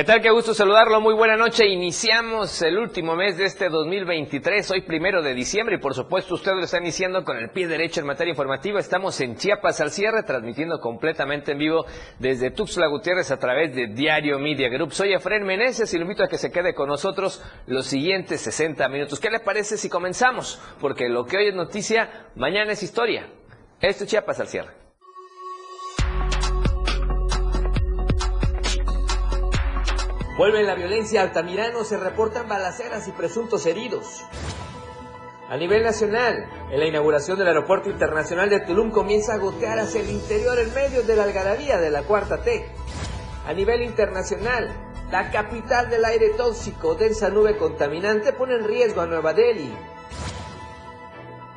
¿Qué tal? Qué gusto saludarlo. Muy buena noche. Iniciamos el último mes de este 2023, hoy primero de diciembre, y por supuesto usted lo está iniciando con el pie derecho en materia informativa. Estamos en Chiapas al cierre, transmitiendo completamente en vivo desde Tuxtla Gutiérrez a través de Diario Media Group. Soy Efraín Meneses y lo invito a que se quede con nosotros los siguientes 60 minutos. ¿Qué le parece si comenzamos? Porque lo que hoy es noticia, mañana es historia. Esto es Chiapas al cierre. Vuelve la violencia Altamirano, se reportan balaceras y presuntos heridos. A nivel nacional, en la inauguración del Aeropuerto Internacional de Tulum comienza a gotear hacia el interior en medio de la algarabía de la Cuarta T. A nivel internacional, la capital del aire tóxico, densa nube contaminante, pone en riesgo a Nueva Delhi.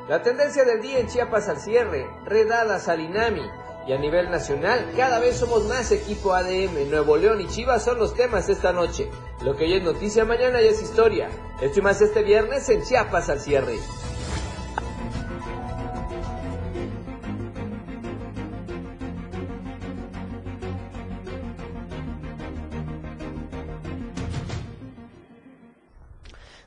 La tendencia del día en Chiapas al cierre, redadas al INAMI, y a nivel nacional, cada vez somos más equipo ADM. Nuevo León y Chivas son los temas esta noche. Lo que hoy es noticia, mañana ya es historia. Esto más este viernes en Chiapas al cierre.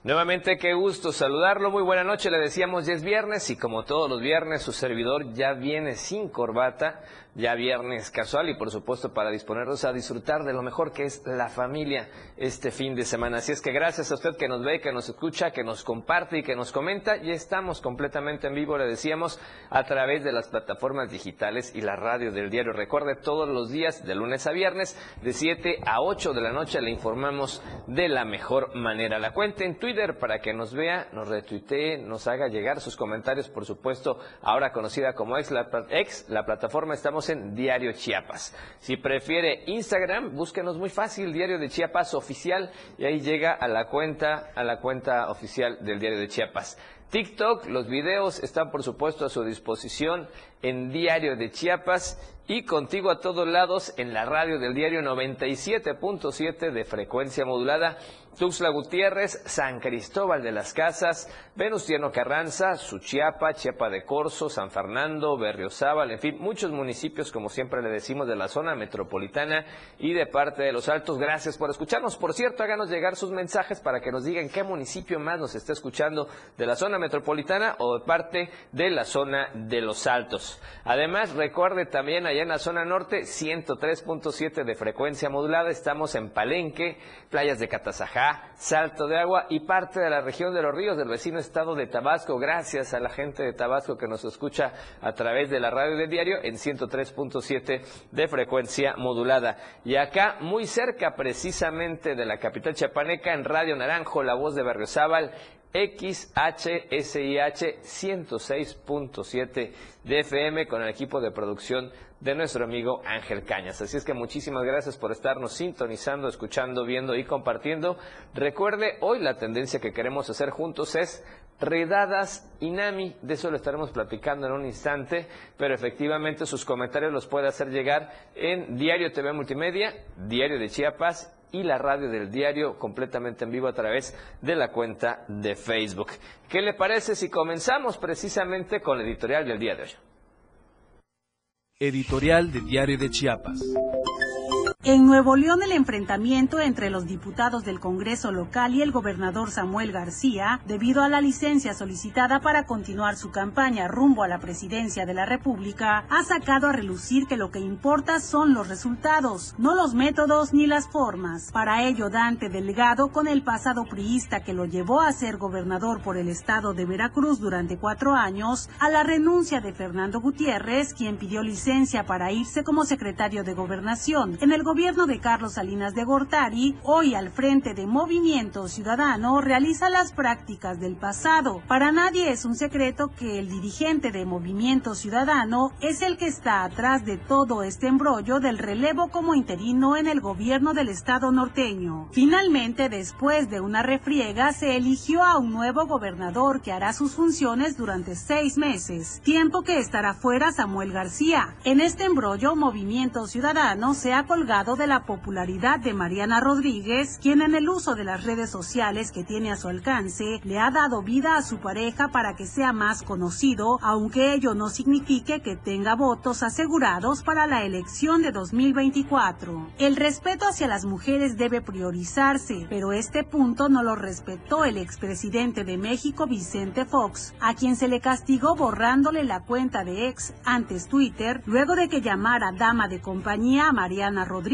Nuevamente, qué gusto saludarlo. Muy buena noche. Le decíamos, ya es viernes y como todos los viernes, su servidor ya viene sin corbata ya viernes casual y por supuesto para disponernos a disfrutar de lo mejor que es la familia este fin de semana. Así es que gracias a usted que nos ve, que nos escucha, que nos comparte y que nos comenta. Ya estamos completamente en vivo, le decíamos, a través de las plataformas digitales y la radio del diario. Recuerde, todos los días, de lunes a viernes, de 7 a 8 de la noche, le informamos de la mejor manera. La cuenta en Twitter para que nos vea, nos retuitee, nos haga llegar sus comentarios, por supuesto, ahora conocida como ex, la, ex, la plataforma estamos en Diario Chiapas. Si prefiere Instagram, búsquenos muy fácil, Diario de Chiapas oficial, y ahí llega a la cuenta, a la cuenta oficial del Diario de Chiapas. TikTok, los videos están por supuesto a su disposición en Diario de Chiapas y contigo a todos lados en la radio del diario 97.7 de frecuencia modulada Tuxtla Gutiérrez, San Cristóbal de las Casas, Venustiano Carranza, Suchiapa, Chiapa de Corzo, San Fernando, Berriozábal, en fin, muchos municipios, como siempre le decimos, de la zona metropolitana y de parte de los Altos. Gracias por escucharnos. Por cierto, háganos llegar sus mensajes para que nos digan qué municipio más nos está escuchando de la zona metropolitana o de parte de la zona de los Altos. Además, recuerde también allá en la zona norte, 103.7 de frecuencia modulada, estamos en Palenque, playas de Catazajá, Salto de Agua y parte de la región de los ríos del vecino estado de Tabasco. Gracias a la gente de Tabasco que nos escucha a través de la radio del diario en 103.7 de frecuencia modulada. Y acá, muy cerca precisamente de la capital chapaneca, en Radio Naranjo, la voz de Berriozábal, XHSIH 106.7 de FM con el equipo de producción de nuestro amigo Ángel Cañas. Así es que muchísimas gracias por estarnos sintonizando, escuchando, viendo y compartiendo. Recuerde, hoy la tendencia que queremos hacer juntos es redadas INAMI. De eso lo estaremos platicando en un instante, pero efectivamente sus comentarios los puede hacer llegar en Diario TV Multimedia, Diario de Chiapas y la radio del diario completamente en vivo a través de la cuenta de Facebook. ¿Qué le parece si comenzamos precisamente con el editorial del día de hoy? Editorial de Diario de Chiapas. En Nuevo León el enfrentamiento entre los diputados del Congreso local y el gobernador Samuel García, debido a la licencia solicitada para continuar su campaña rumbo a la presidencia de la República, ha sacado a relucir que lo que importa son los resultados, no los métodos ni las formas. Para ello, Dante Delgado, con el pasado priista que lo llevó a ser gobernador por el estado de Veracruz durante cuatro años, a la renuncia de Fernando Gutiérrez, quien pidió licencia para irse como secretario de gobernación en el gobierno de Carlos Salinas de Gortari, hoy al frente de Movimiento Ciudadano, realiza las prácticas del pasado. Para nadie es un secreto que el dirigente de Movimiento Ciudadano es el que está atrás de todo este embrollo del relevo como interino en el gobierno del estado norteño. Finalmente, después de una refriega, se eligió a un nuevo gobernador que hará sus funciones durante seis meses, tiempo que estará fuera Samuel García. En este embrollo, Movimiento Ciudadano se ha colgado de la popularidad de Mariana Rodríguez, quien en el uso de las redes sociales que tiene a su alcance le ha dado vida a su pareja para que sea más conocido, aunque ello no signifique que tenga votos asegurados para la elección de 2024. El respeto hacia las mujeres debe priorizarse, pero este punto no lo respetó el expresidente de México, Vicente Fox, a quien se le castigó borrándole la cuenta de ex antes Twitter, luego de que llamara dama de compañía a Mariana Rodríguez.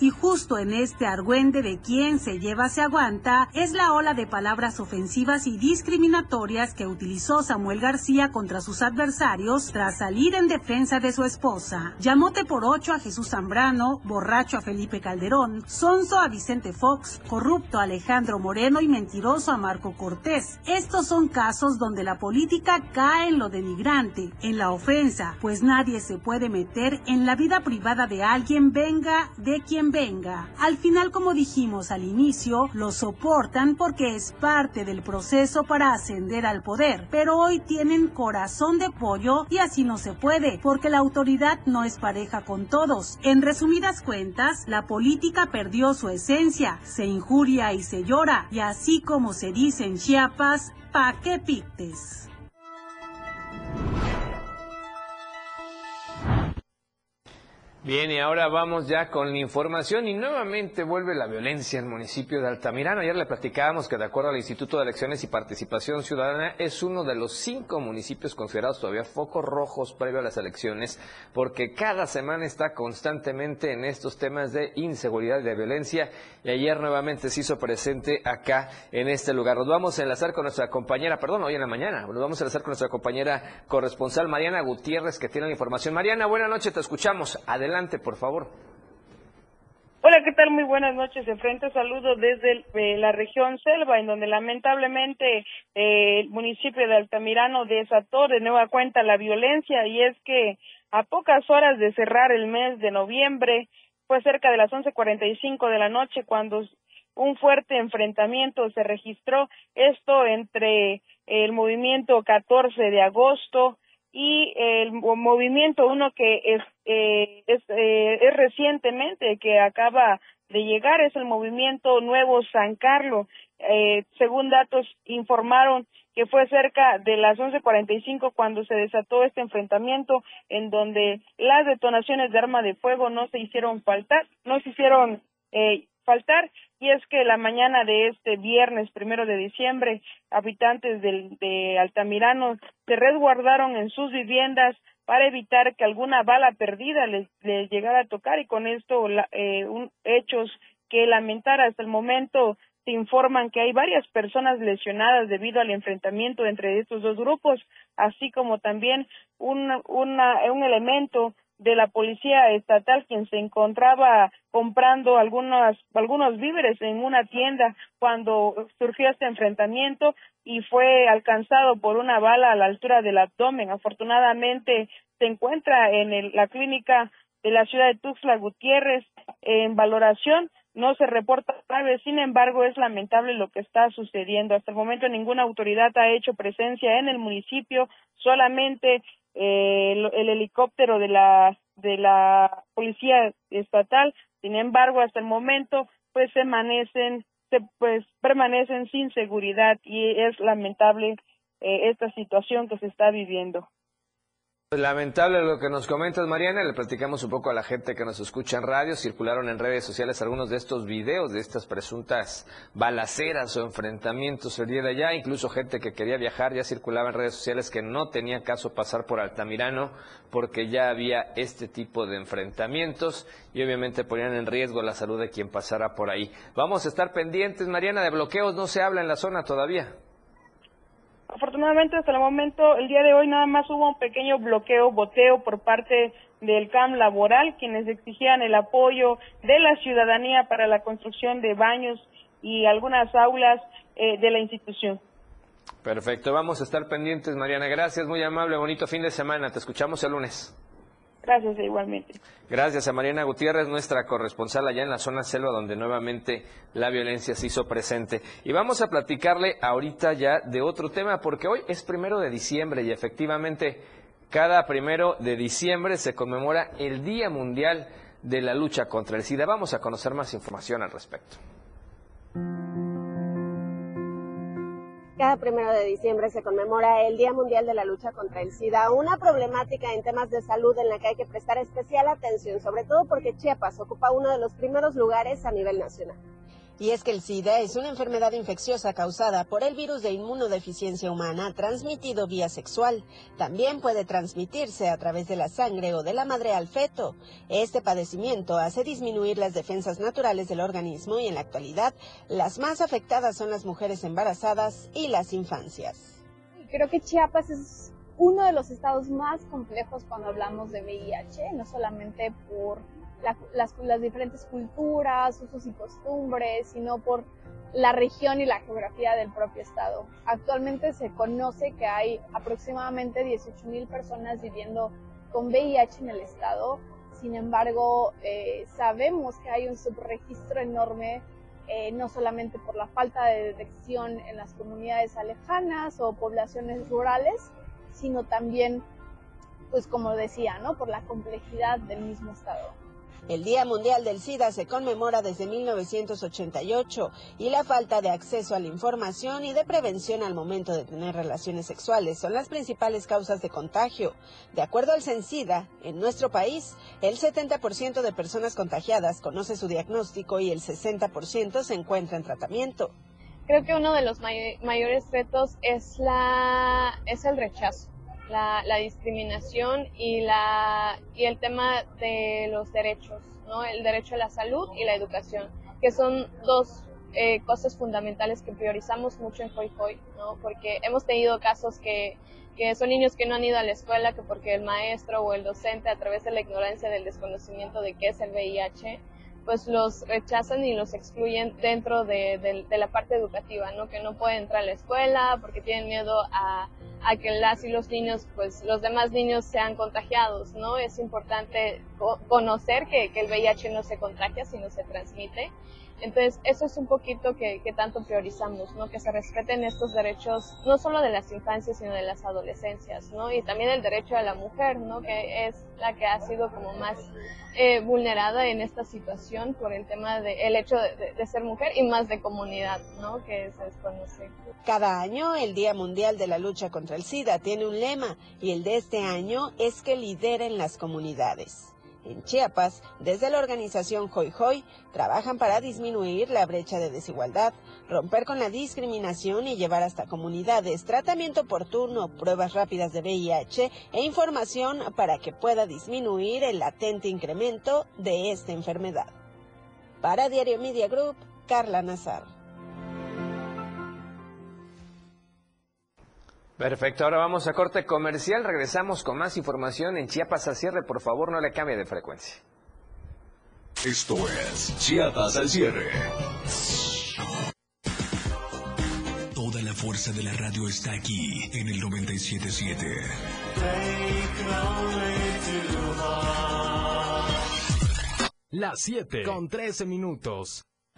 Y justo en este argüende de quien se lleva se aguanta, es la ola de palabras ofensivas y discriminatorias que utilizó Samuel García contra sus adversarios tras salir en defensa de su esposa. Llamote por ocho a Jesús Zambrano, borracho a Felipe Calderón, sonso a Vicente Fox, corrupto a Alejandro Moreno y mentiroso a Marco Cortés. Estos son casos donde la política cae en lo denigrante, en la ofensa, pues nadie se puede meter en la vida privada de alguien venga de quien venga. Al final, como dijimos al inicio, lo soportan porque es parte del proceso para ascender al poder, pero hoy tienen corazón de pollo y así no se puede, porque la autoridad no es pareja con todos. En resumidas cuentas, la política perdió su esencia, se injuria y se llora, y así como se dice en Chiapas, pa' qué pictes. Bien, y ahora vamos ya con la información y nuevamente vuelve la violencia en el municipio de Altamirano. Ayer le platicábamos que de acuerdo al Instituto de Elecciones y Participación Ciudadana es uno de los cinco municipios considerados todavía focos rojos previo a las elecciones porque cada semana está constantemente en estos temas de inseguridad y de violencia y ayer nuevamente se hizo presente acá en este lugar. Nos vamos a enlazar con nuestra compañera, perdón, hoy en la mañana, nos vamos a enlazar con nuestra compañera corresponsal Mariana Gutiérrez que tiene la información. Mariana, buena noche, te escuchamos. Adelante por favor. Hola, ¿qué tal? Muy buenas noches. De frente saludo desde eh, la región Selva, en donde lamentablemente eh, el municipio de Altamirano desató de nueva cuenta la violencia y es que a pocas horas de cerrar el mes de noviembre, fue cerca de las 11:45 de la noche cuando un fuerte enfrentamiento se registró, esto entre el movimiento 14 de agosto y el movimiento uno que es eh, es, eh, es recientemente que acaba de llegar es el movimiento Nuevo San Carlos. Eh, según datos informaron que fue cerca de las 11:45 cuando se desató este enfrentamiento en donde las detonaciones de arma de fuego no se hicieron faltar no se hicieron eh, faltar y es que la mañana de este viernes primero de diciembre habitantes del, de Altamirano se resguardaron en sus viviendas para evitar que alguna bala perdida les, llegara a tocar. Y con esto eh, un, hechos que lamentar. Hasta el momento se informan que hay varias personas lesionadas debido al enfrentamiento entre estos dos grupos, así como también un, una, un elemento de la policía estatal quien se encontraba comprando algunos algunos víveres en una tienda cuando surgió este enfrentamiento y fue alcanzado por una bala a la altura del abdomen. Afortunadamente se encuentra en la clínica de la ciudad de Tuxtla Gutiérrez en valoración no se reporta grave, sin embargo es lamentable lo que está sucediendo. Hasta el momento ninguna autoridad ha hecho presencia en el municipio, solamente eh, el, helicóptero de la de la policía estatal. Sin embargo hasta el momento pues permanecen se, pues permanecen sin seguridad y es lamentable eh, esta situación que se está viviendo Lamentable lo que nos comentas, Mariana. Le platicamos un poco a la gente que nos escucha en radio. Circularon en redes sociales algunos de estos videos de estas presuntas balaceras o enfrentamientos el día de allá. Incluso gente que quería viajar ya circulaba en redes sociales que no tenía caso pasar por Altamirano porque ya había este tipo de enfrentamientos y obviamente ponían en riesgo la salud de quien pasara por ahí. Vamos a estar pendientes, Mariana, de bloqueos. No se habla en la zona todavía. Afortunadamente hasta el momento, el día de hoy nada más hubo un pequeño bloqueo, boteo por parte del CAM laboral, quienes exigían el apoyo de la ciudadanía para la construcción de baños y algunas aulas eh, de la institución. Perfecto, vamos a estar pendientes, Mariana. Gracias, muy amable, bonito fin de semana. Te escuchamos el lunes. Gracias, igualmente. Gracias a Mariana Gutiérrez, nuestra corresponsal allá en la zona selva, donde nuevamente la violencia se hizo presente. Y vamos a platicarle ahorita ya de otro tema, porque hoy es primero de diciembre y efectivamente cada primero de diciembre se conmemora el Día Mundial de la lucha contra el SIDA. Vamos a conocer más información al respecto. Cada primero de diciembre se conmemora el Día Mundial de la Lucha contra el SIDA, una problemática en temas de salud en la que hay que prestar especial atención, sobre todo porque Chiapas ocupa uno de los primeros lugares a nivel nacional. Y es que el SIDA es una enfermedad infecciosa causada por el virus de inmunodeficiencia humana transmitido vía sexual. También puede transmitirse a través de la sangre o de la madre al feto. Este padecimiento hace disminuir las defensas naturales del organismo y en la actualidad las más afectadas son las mujeres embarazadas y las infancias. Creo que Chiapas es uno de los estados más complejos cuando hablamos de VIH, no solamente por las, las diferentes culturas, usos y costumbres, sino por la región y la geografía del propio estado. Actualmente se conoce que hay aproximadamente 18.000 personas viviendo con VIH en el estado. Sin embargo, eh, sabemos que hay un subregistro enorme, eh, no solamente por la falta de detección en las comunidades alejanas o poblaciones rurales, sino también, pues como decía, ¿no? por la complejidad del mismo estado. El Día Mundial del SIDA se conmemora desde 1988 y la falta de acceso a la información y de prevención al momento de tener relaciones sexuales son las principales causas de contagio. De acuerdo al CENSIDA, en nuestro país, el 70% de personas contagiadas conoce su diagnóstico y el 60% se encuentra en tratamiento. Creo que uno de los mayores retos es, la, es el rechazo la, la, discriminación y, la, y el tema de los derechos, ¿no? el derecho a la salud y la educación, que son dos eh, cosas fundamentales que priorizamos mucho en Hoy Hoy, ¿no? porque hemos tenido casos que, que son niños que no han ido a la escuela, que porque el maestro o el docente, a través de la ignorancia del desconocimiento de qué es el VIH, pues los rechazan y los excluyen dentro de, de, la parte educativa, ¿no? Que no pueden entrar a la escuela porque tienen miedo a, a, que las y los niños, pues los demás niños sean contagiados, ¿no? Es importante conocer que, que el VIH no se contagia, sino se transmite entonces, eso es un poquito que, tanto priorizamos, ¿no? Que se respeten estos derechos, no solo de las infancias, sino de las adolescencias, ¿no? Y también el derecho a la mujer, ¿no? Que es la que ha sido como más eh, vulnerada en esta situación por el tema de el hecho de, de, ser mujer y más de comunidad, ¿no? Que se desconoce. Cada año el Día Mundial de la Lucha contra el SIDA tiene un lema y el de este año es que lideren las comunidades. En Chiapas, desde la organización Hoy Hoy, trabajan para disminuir la brecha de desigualdad, romper con la discriminación y llevar hasta comunidades tratamiento oportuno, pruebas rápidas de VIH e información para que pueda disminuir el latente incremento de esta enfermedad. Para Diario Media Group, Carla Nazar. Perfecto, ahora vamos a corte comercial, regresamos con más información en Chiapas al cierre, por favor no le cambie de frecuencia. Esto es Chiapas al cierre. Toda la fuerza de la radio está aquí en el 977. Las 7 con 13 minutos.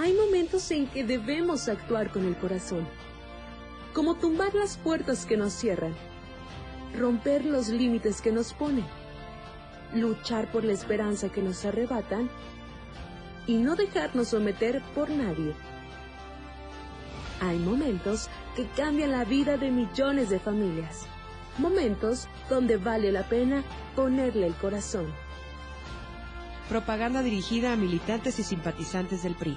Hay momentos en que debemos actuar con el corazón, como tumbar las puertas que nos cierran, romper los límites que nos ponen, luchar por la esperanza que nos arrebatan y no dejarnos someter por nadie. Hay momentos que cambian la vida de millones de familias, momentos donde vale la pena ponerle el corazón. Propaganda dirigida a militantes y simpatizantes del PRI.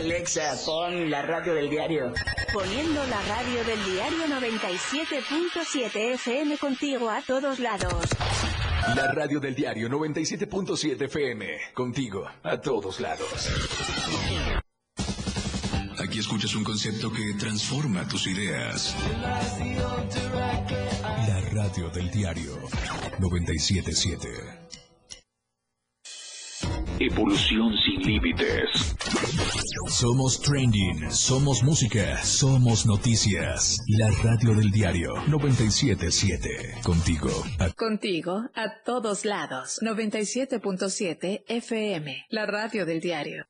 Alexa, pon la radio del diario. Poniendo la radio del diario 97.7 FM contigo a todos lados. La radio del diario 97.7 FM. Contigo a todos lados. Aquí escuchas un concepto que transforma tus ideas. La radio del diario 977. Evolución sin límites. Somos trending, somos música, somos noticias. La radio del diario 977. Contigo. A... Contigo a todos lados. 97.7 FM. La radio del diario.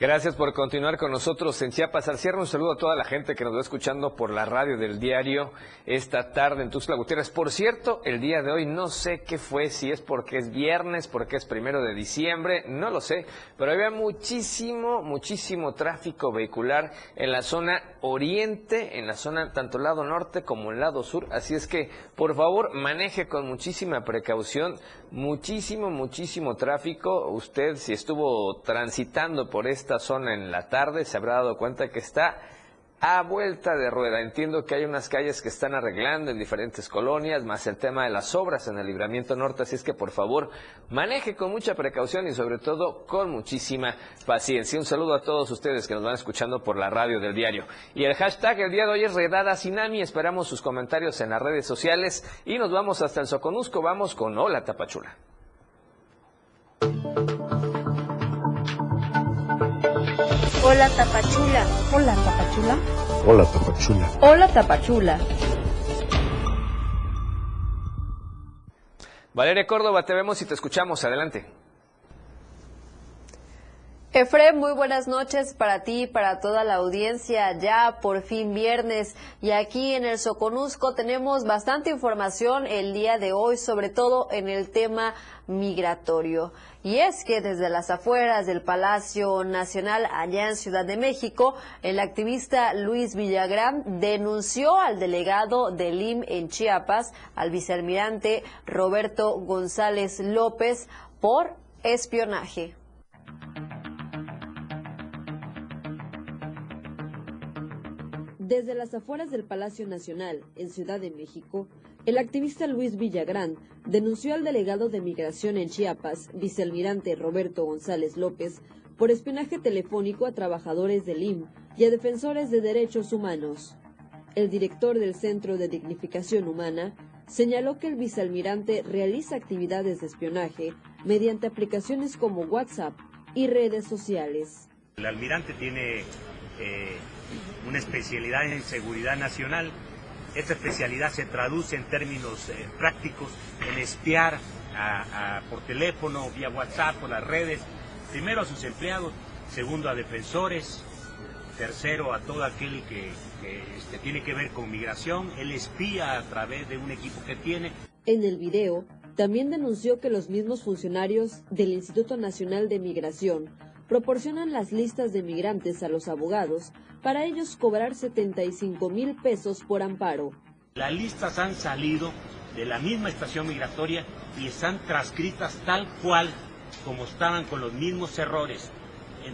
Gracias por continuar con nosotros en Chiapas al cierre. Un saludo a toda la gente que nos va escuchando por la radio del diario esta tarde en Tuxtla Gutiérrez. Por cierto, el día de hoy no sé qué fue, si es porque es viernes, porque es primero de diciembre, no lo sé, pero había muchísimo, muchísimo tráfico vehicular en la zona oriente, en la zona tanto lado norte como el lado sur. Así es que, por favor, maneje con muchísima precaución, muchísimo, muchísimo tráfico. Usted, si estuvo transitando por este esta zona en la tarde se habrá dado cuenta que está a vuelta de rueda. Entiendo que hay unas calles que están arreglando en diferentes colonias, más el tema de las obras en el libramiento norte, así es que por favor maneje con mucha precaución y sobre todo con muchísima paciencia. Un saludo a todos ustedes que nos van escuchando por la radio del diario. Y el hashtag el día de hoy es Redada Sinami, esperamos sus comentarios en las redes sociales y nos vamos hasta el Soconusco, vamos con Hola Tapachula. Hola Tapachula. Hola Tapachula. Hola Tapachula. Hola Tapachula. Valeria Córdoba, te vemos y te escuchamos. Adelante. Efrem, muy buenas noches para ti y para toda la audiencia. Ya por fin viernes y aquí en el Soconusco tenemos bastante información el día de hoy, sobre todo en el tema migratorio. Y es que desde las afueras del Palacio Nacional allá en Ciudad de México, el activista Luis Villagrán denunció al delegado del IM en Chiapas, al vicealmirante Roberto González López, por espionaje. Desde las afueras del Palacio Nacional, en Ciudad de México, el activista Luis Villagrán denunció al delegado de Migración en Chiapas, vicealmirante Roberto González López, por espionaje telefónico a trabajadores del IM y a defensores de derechos humanos. El director del Centro de Dignificación Humana señaló que el vicealmirante realiza actividades de espionaje mediante aplicaciones como WhatsApp y redes sociales. El almirante tiene eh, una especialidad en seguridad nacional. Esta especialidad se traduce en términos eh, prácticos en espiar por teléfono, vía WhatsApp, por las redes, primero a sus empleados, segundo a defensores, tercero a todo aquel que, este, tiene que ver con migración. Él espía a través de un equipo que tiene. En el video, también denunció que los mismos funcionarios del Instituto Nacional de Migración proporcionan las listas de migrantes a los abogados para ellos cobrar 75 mil pesos por amparo. Las listas han salido de la misma estación migratoria y están transcritas tal cual como estaban con los mismos errores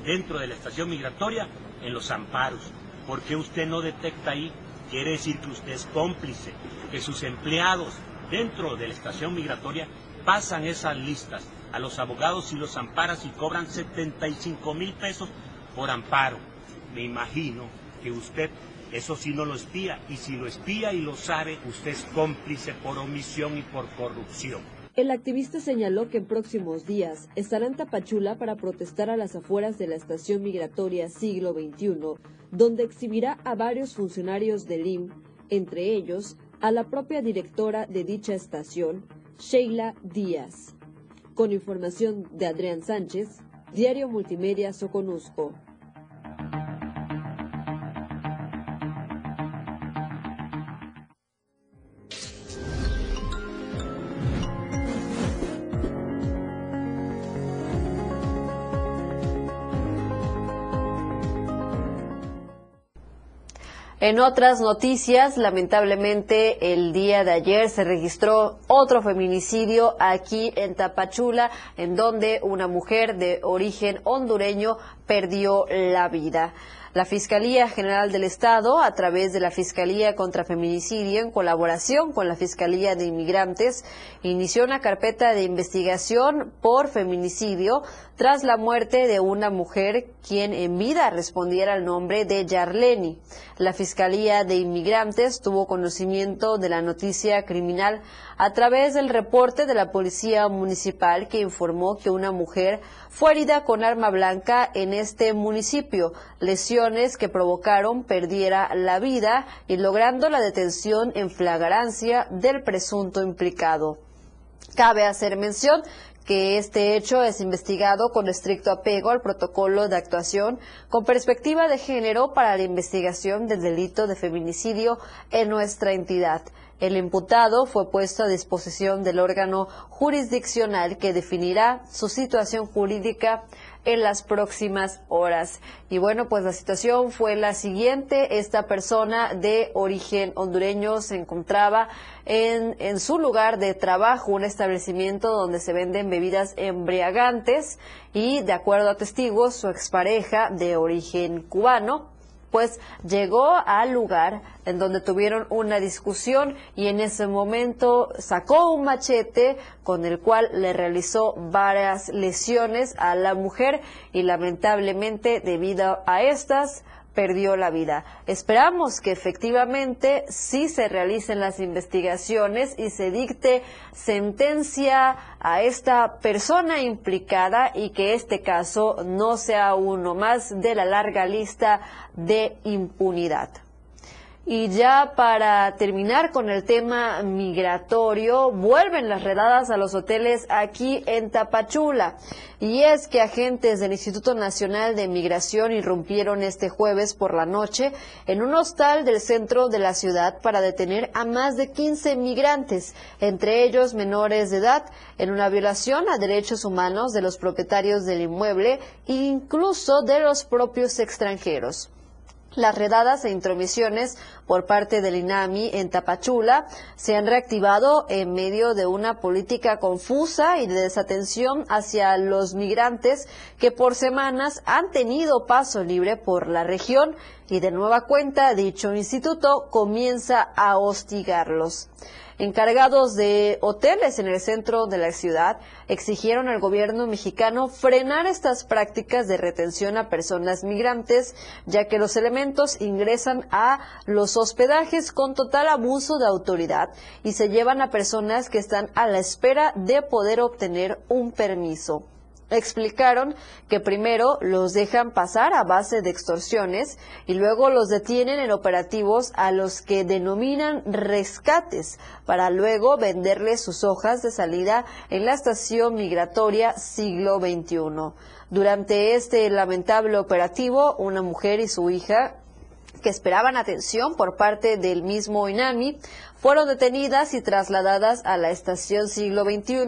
dentro de la estación migratoria en los amparos. ¿Por qué usted no detecta ahí? Quiere decir que usted es cómplice, que sus empleados dentro de la estación migratoria pasan esas listas a los abogados y los amparas y cobran 75 mil pesos por amparo. Me imagino que usted eso sí no lo espía y si lo espía y lo sabe, usted es cómplice por omisión y por corrupción. El activista señaló que en próximos días estará en Tapachula para protestar a las afueras de la estación migratoria siglo XXI, donde exhibirá a varios funcionarios del IM, entre ellos a la propia directora de dicha estación, Sheila Díaz. Con información de Adrián Sánchez, Diario Multimedia Soconusco. En otras noticias, lamentablemente el día de ayer se registró otro feminicidio aquí en Tapachula, en donde una mujer de origen hondureño perdió la vida. La Fiscalía General del Estado, a través de la Fiscalía contra Feminicidio, en colaboración con la Fiscalía de Inmigrantes, inició una carpeta de investigación por feminicidio tras la muerte de una mujer quien en vida respondiera al nombre de Yarleni. La Fiscalía de Inmigrantes tuvo conocimiento de la noticia criminal a través del reporte de la Policía Municipal que informó que una mujer fue herida con arma blanca en este municipio, lesiones que provocaron perdiera la vida y logrando la detención en flagrancia del presunto implicado. Cabe hacer mención que este hecho es investigado con estricto apego al protocolo de actuación con perspectiva de género para la investigación del delito de feminicidio en nuestra entidad. El imputado fue puesto a disposición del órgano jurisdiccional que definirá su situación jurídica en las próximas horas. Y bueno, pues la situación fue la siguiente. Esta persona de origen hondureño se encontraba en, su lugar de trabajo, un establecimiento donde se venden bebidas embriagantes y, de acuerdo a testigos, su expareja de origen cubano pues llegó al lugar en donde tuvieron una discusión y en ese momento sacó un machete con el cual le realizó varias lesiones a la mujer y lamentablemente debido a estas perdió la vida. Esperamos que efectivamente sí se realicen las investigaciones y se dicte sentencia a esta persona implicada y que este caso no sea uno más de la larga lista de impunidad. Y ya para terminar con el tema migratorio, vuelven las redadas a los hoteles aquí en Tapachula. Y es que agentes del Instituto Nacional de Migración irrumpieron este jueves por la noche en un hostal del centro de la ciudad para detener a más de 15 migrantes, entre ellos menores de edad, en una violación a derechos humanos de los propietarios del inmueble e incluso de los propios extranjeros. Las redadas e intromisiones por parte del INAMI en Tapachula se han reactivado en medio de una política confusa y de desatención hacia los migrantes que por semanas han tenido paso libre por la región y de nueva cuenta dicho instituto comienza a hostigarlos. Encargados de hoteles en el centro de la ciudad exigieron al gobierno mexicano frenar estas prácticas de retención a personas migrantes, ya que los elementos ingresan a los hospedajes con total abuso de autoridad y se llevan a personas que están a la espera de poder obtener un permiso explicaron que primero los dejan pasar a base de extorsiones y luego los detienen en operativos a los que denominan rescates para luego venderles sus hojas de salida en la estación migratoria siglo XXI. Durante este lamentable operativo, una mujer y su hija que esperaban atención por parte del mismo INAMI fueron detenidas y trasladadas a la estación siglo XXI,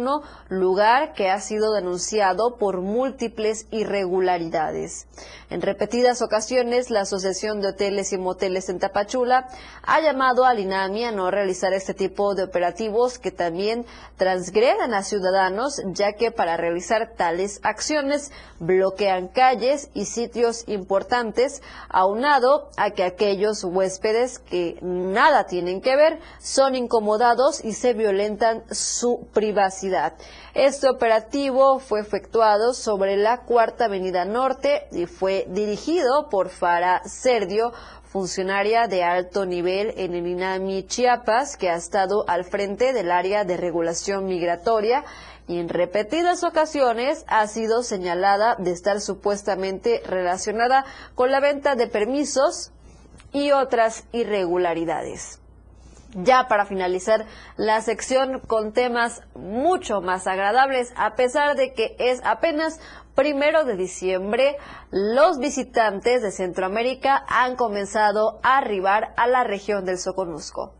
lugar que ha sido denunciado por múltiples irregularidades. En repetidas ocasiones, la Asociación de Hoteles y Moteles en Tapachula ha llamado al INAMI a no realizar este tipo de operativos que también transgreden a ciudadanos, ya que para realizar tales acciones bloquean calles y sitios importantes, aunado a que aquellos huéspedes que nada tienen que ver son incomodados y se violentan su privacidad. Este operativo fue efectuado sobre la Cuarta Avenida Norte y fue dirigido por Fara Serdio, funcionaria de alto nivel en el INAMI Chiapas, que ha estado al frente del área de regulación migratoria y en repetidas ocasiones ha sido señalada de estar supuestamente relacionada con la venta de permisos y otras irregularidades. Ya para finalizar la sección con temas mucho más agradables, a pesar de que es apenas primero de diciembre, los visitantes de Centroamérica han comenzado a arribar a la región del Soconusco.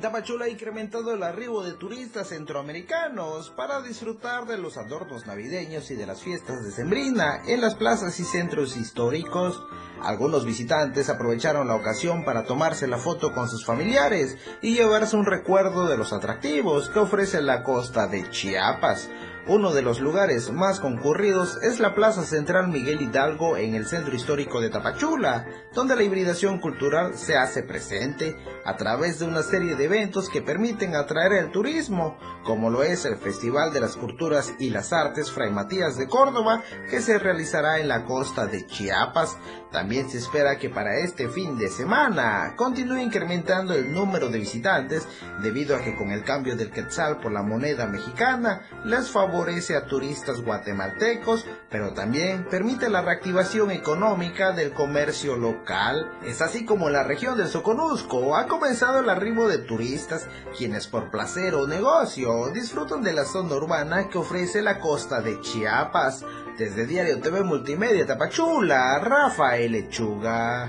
Tapachula ha incrementado el arribo de turistas centroamericanos para disfrutar de los adornos navideños y de las fiestas de Sembrina en las plazas y centros históricos. Algunos visitantes aprovecharon la ocasión para tomarse la foto con sus familiares y llevarse un recuerdo de los atractivos que ofrece la costa de Chiapas. Uno de los lugares más concurridos es la Plaza Central Miguel Hidalgo en el centro histórico de Tapachula, donde la hibridación cultural se hace presente a través de una serie de eventos que permiten atraer el turismo, como lo es el Festival de las Culturas y las Artes Fray Matías de Córdoba, que se realizará en la costa de Chiapas. También se espera que para este fin de semana continúe incrementando el número de visitantes debido a que con el cambio del quetzal por la moneda mexicana les favorece a turistas guatemaltecos, pero también permite la reactivación económica del comercio local. Es así como en la región del Soconusco ha comenzado el arribo de turistas quienes por placer o negocio disfrutan de la zona urbana que ofrece la costa de Chiapas. Desde Diario TV Multimedia Tapachula, Rafael Lechuga.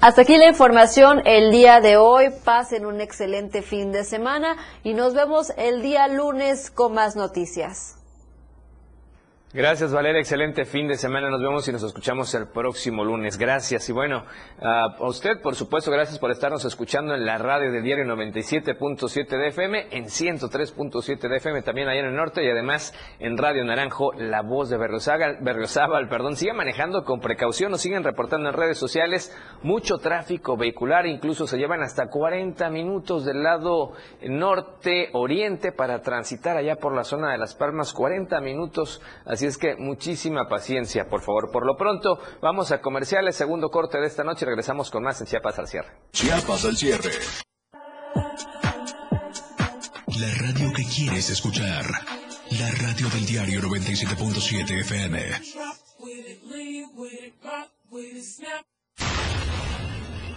Hasta aquí la información el día de hoy. Pasen un excelente fin de semana y nos vemos el día lunes con más noticias. Gracias, Valeria. Excelente fin de semana. Nos vemos y nos escuchamos el próximo lunes. Gracias. Y bueno, a usted, por supuesto, gracias por estarnos escuchando en la radio del diario 97.7 de FM, en 103.7 de FM, también allá en el norte y además en Radio Naranjo, la voz de Berriozábal. Perdón, sigan manejando con precaución, nos siguen reportando en redes sociales mucho tráfico vehicular, incluso se llevan hasta 40 minutos del lado norte-oriente para transitar allá por la zona de Las Palmas, 40 minutos. Así es que muchísima paciencia, por favor. Por lo pronto, vamos a comerciales, segundo corte de esta noche y regresamos con más en Chiapas al cierre. Chiapas al cierre. La radio que quieres escuchar. La radio del diario 97.7 FM.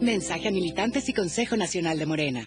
Mensaje a militantes y Consejo Nacional de Morena.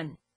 One.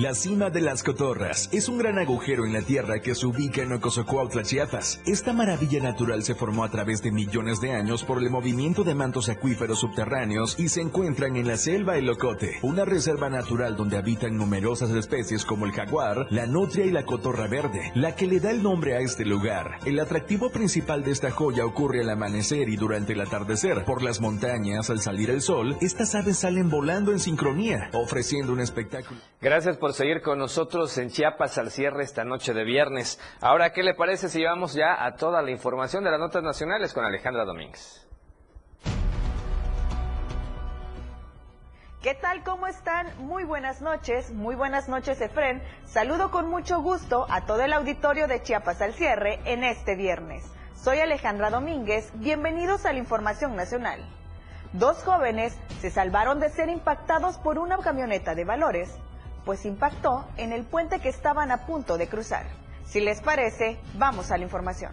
La cima de las cotorras es un gran agujero en la tierra que se ubica en Ocosocuautla, Chiapas. Esta maravilla natural se formó a través de millones de años por el movimiento de mantos acuíferos subterráneos y se encuentran en la selva El Locote, una reserva natural donde habitan numerosas especies como el jaguar, la nutria y la cotorra verde, la que le da el nombre a este lugar. El atractivo principal de esta joya ocurre al amanecer y durante el atardecer. Por las montañas, al salir el sol, estas aves salen volando en sincronía, ofreciendo un espectáculo. Gracias por seguir con nosotros en Chiapas al cierre esta noche de viernes. Ahora, ¿qué le parece si llevamos ya a toda la información de las notas nacionales con Alejandra Domínguez? ¿Qué tal? ¿Cómo están? Muy buenas noches, muy buenas noches, Efren. Saludo con mucho gusto a todo el auditorio de Chiapas al cierre en este viernes. Soy Alejandra Domínguez, bienvenidos a la Información Nacional. Dos jóvenes se salvaron de ser impactados por una camioneta de valores pues impactó en el puente que estaban a punto de cruzar. Si les parece, vamos a la información.